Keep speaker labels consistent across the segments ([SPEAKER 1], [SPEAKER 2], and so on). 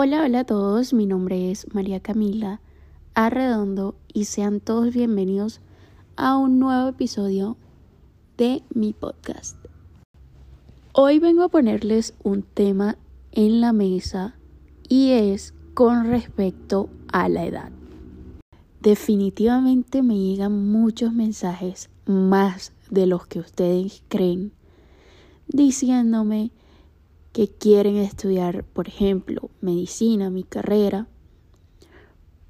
[SPEAKER 1] Hola, hola a todos, mi nombre es María Camila Arredondo y sean todos bienvenidos a un nuevo episodio de mi podcast. Hoy vengo a ponerles un tema en la mesa y es con respecto a la edad. Definitivamente me llegan muchos mensajes más de los que ustedes creen diciéndome que quieren estudiar, por ejemplo, medicina, mi carrera,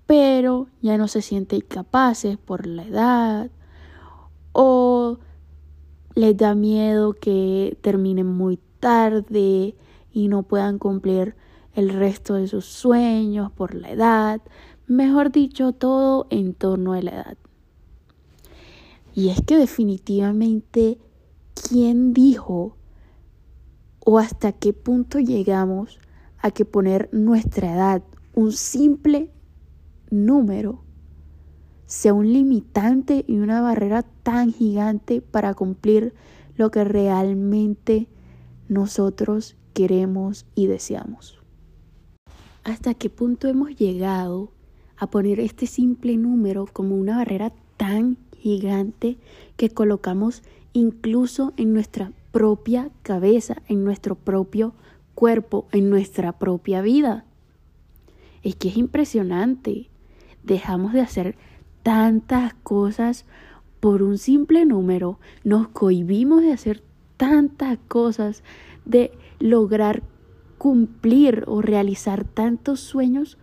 [SPEAKER 1] pero ya no se sienten capaces por la edad o les da miedo que terminen muy tarde y no puedan cumplir el resto de sus sueños por la edad, mejor dicho, todo en torno a la edad. Y es que definitivamente, ¿quién dijo o hasta qué punto llegamos a que poner nuestra edad, un simple número, sea un limitante y una barrera tan gigante para cumplir lo que realmente nosotros queremos y deseamos. ¿Hasta qué punto hemos llegado a poner este simple número como una barrera tan gigante que colocamos incluso en nuestra propia cabeza, en nuestro propio cuerpo, en nuestra propia vida. Es que es impresionante. Dejamos de hacer tantas cosas por un simple número. Nos cohibimos de hacer tantas cosas, de lograr cumplir o realizar tantos sueños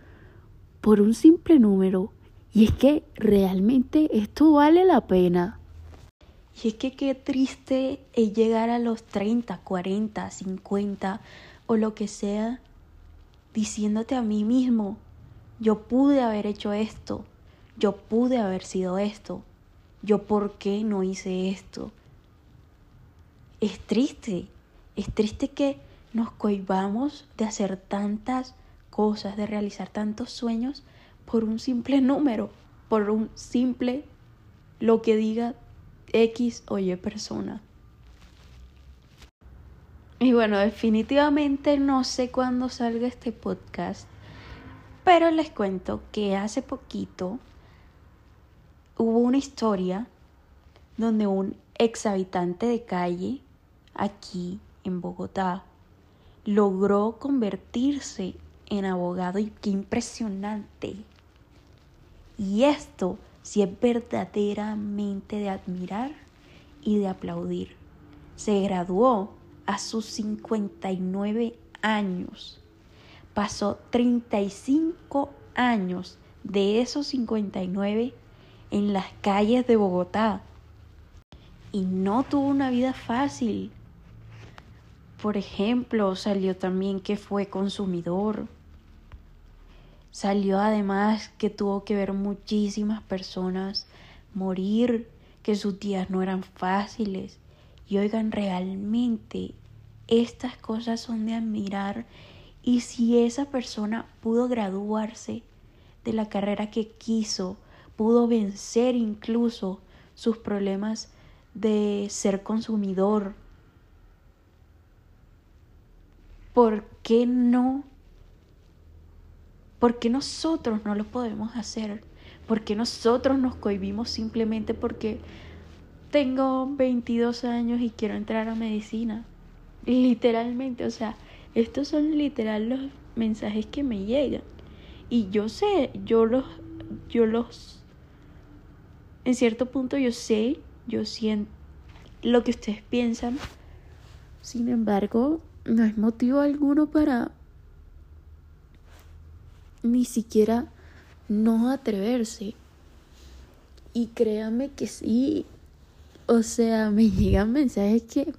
[SPEAKER 1] por un simple número. Y es que realmente esto vale la pena. Y es que qué triste es llegar a los 30, 40, 50 o lo que sea diciéndote a mí mismo, yo pude haber hecho esto, yo pude haber sido esto, yo por qué no hice esto. Es triste, es triste que nos cohibamos de hacer tantas cosas, de realizar tantos sueños por un simple número, por un simple lo que diga X o Y persona. Y bueno, definitivamente no sé cuándo salga este podcast, pero les cuento que hace poquito hubo una historia donde un ex habitante de calle aquí en Bogotá logró convertirse en abogado y qué impresionante. Y esto si es verdaderamente de admirar y de aplaudir. Se graduó a sus 59 años. Pasó 35 años de esos 59 en las calles de Bogotá. Y no tuvo una vida fácil. Por ejemplo, salió también que fue consumidor, Salió además que tuvo que ver muchísimas personas morir, que sus días no eran fáciles. Y oigan, realmente estas cosas son de admirar. Y si esa persona pudo graduarse de la carrera que quiso, pudo vencer incluso sus problemas de ser consumidor, ¿por qué no ¿Por qué nosotros no lo podemos hacer? ¿Por qué nosotros nos cohibimos simplemente porque tengo 22 años y quiero entrar a medicina? Literalmente, o sea, estos son literal los mensajes que me llegan. Y yo sé, yo los, yo los, en cierto punto yo sé, yo siento lo que ustedes piensan. Sin embargo, no es motivo alguno para ni siquiera no atreverse. Y créame que sí. O sea, me llegan mensajes que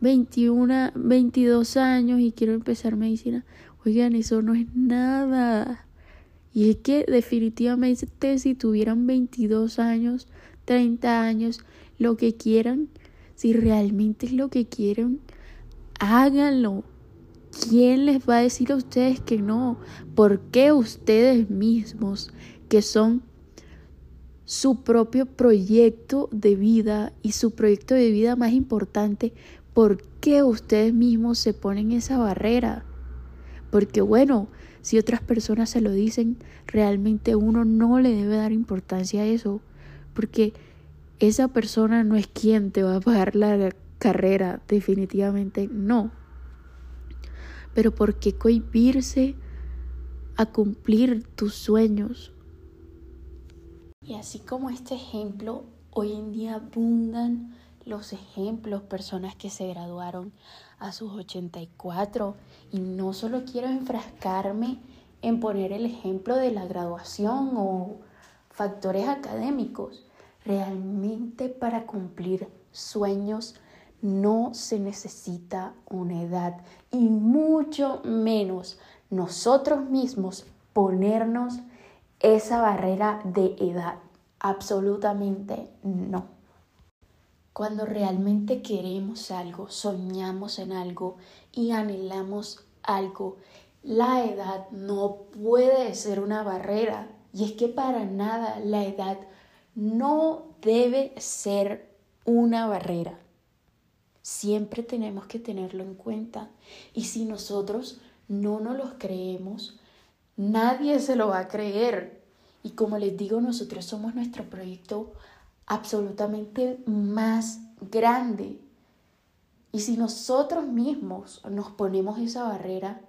[SPEAKER 1] 21, 22 años y quiero empezar medicina. Oigan, eso no es nada. Y es que definitivamente si tuvieran 22 años, 30 años, lo que quieran, si realmente es lo que quieren, háganlo. ¿Quién les va a decir a ustedes que no? ¿Por qué ustedes mismos, que son su propio proyecto de vida y su proyecto de vida más importante, por qué ustedes mismos se ponen esa barrera? Porque bueno, si otras personas se lo dicen, realmente uno no le debe dar importancia a eso, porque esa persona no es quien te va a pagar la carrera, definitivamente no. Pero ¿por qué cohibirse a cumplir tus sueños? Y así como este ejemplo, hoy en día abundan los ejemplos, personas que se graduaron a sus 84 y no solo quiero enfrascarme en poner el ejemplo de la graduación o factores académicos. Realmente para cumplir sueños no se necesita una edad y mucho menos nosotros mismos ponernos esa barrera de edad. Absolutamente no. Cuando realmente queremos algo, soñamos en algo y anhelamos algo, la edad no puede ser una barrera. Y es que para nada la edad no debe ser una barrera. Siempre tenemos que tenerlo en cuenta. Y si nosotros no nos los creemos, Nadie se lo va a creer. Y como les digo, nosotros somos nuestro proyecto absolutamente más grande. Y si nosotros mismos nos ponemos esa barrera,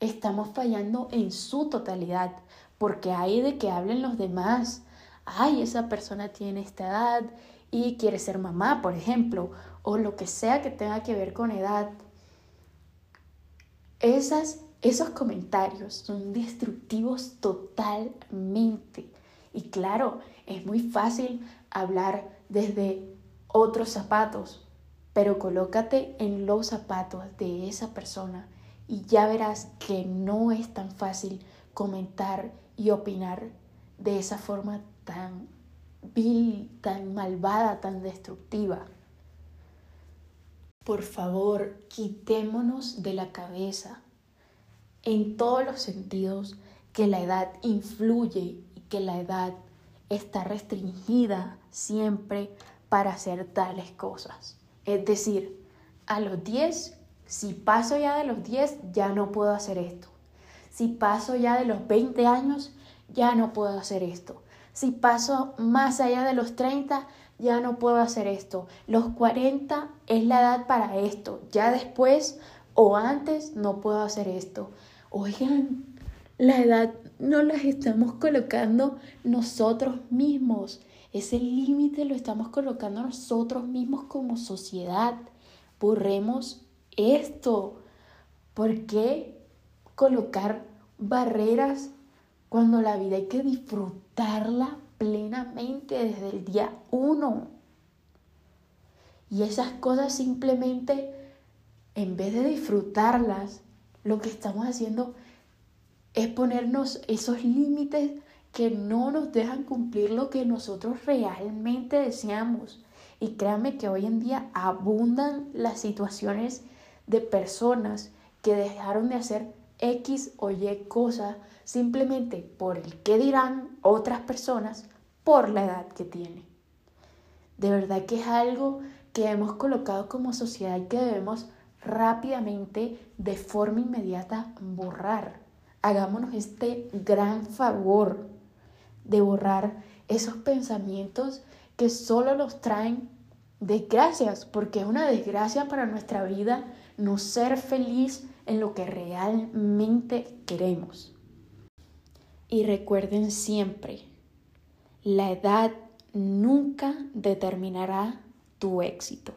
[SPEAKER 1] estamos fallando en su totalidad, porque hay de que hablen los demás. Ay, esa persona tiene esta edad y quiere ser mamá, por ejemplo, o lo que sea que tenga que ver con edad. Esas esos comentarios son destructivos totalmente. Y claro, es muy fácil hablar desde otros zapatos, pero colócate en los zapatos de esa persona y ya verás que no es tan fácil comentar y opinar de esa forma tan vil, tan malvada, tan destructiva. Por favor, quitémonos de la cabeza en todos los sentidos que la edad influye y que la edad está restringida siempre para hacer tales cosas. Es decir, a los 10, si paso ya de los 10, ya no puedo hacer esto. Si paso ya de los 20 años, ya no puedo hacer esto. Si paso más allá de los 30, ya no puedo hacer esto. Los 40 es la edad para esto. Ya después o antes no puedo hacer esto. Oigan, la edad no la estamos colocando nosotros mismos. Ese límite lo estamos colocando nosotros mismos como sociedad. Borremos esto. ¿Por qué colocar barreras cuando la vida hay que disfrutarla plenamente desde el día uno? Y esas cosas simplemente, en vez de disfrutarlas, lo que estamos haciendo es ponernos esos límites que no nos dejan cumplir lo que nosotros realmente deseamos. Y créanme que hoy en día abundan las situaciones de personas que dejaron de hacer X o Y cosas simplemente por el que dirán otras personas por la edad que tienen. De verdad que es algo que hemos colocado como sociedad y que debemos rápidamente, de forma inmediata, borrar. Hagámonos este gran favor de borrar esos pensamientos que solo los traen desgracias, porque es una desgracia para nuestra vida no ser feliz en lo que realmente queremos. Y recuerden siempre, la edad nunca determinará tu éxito.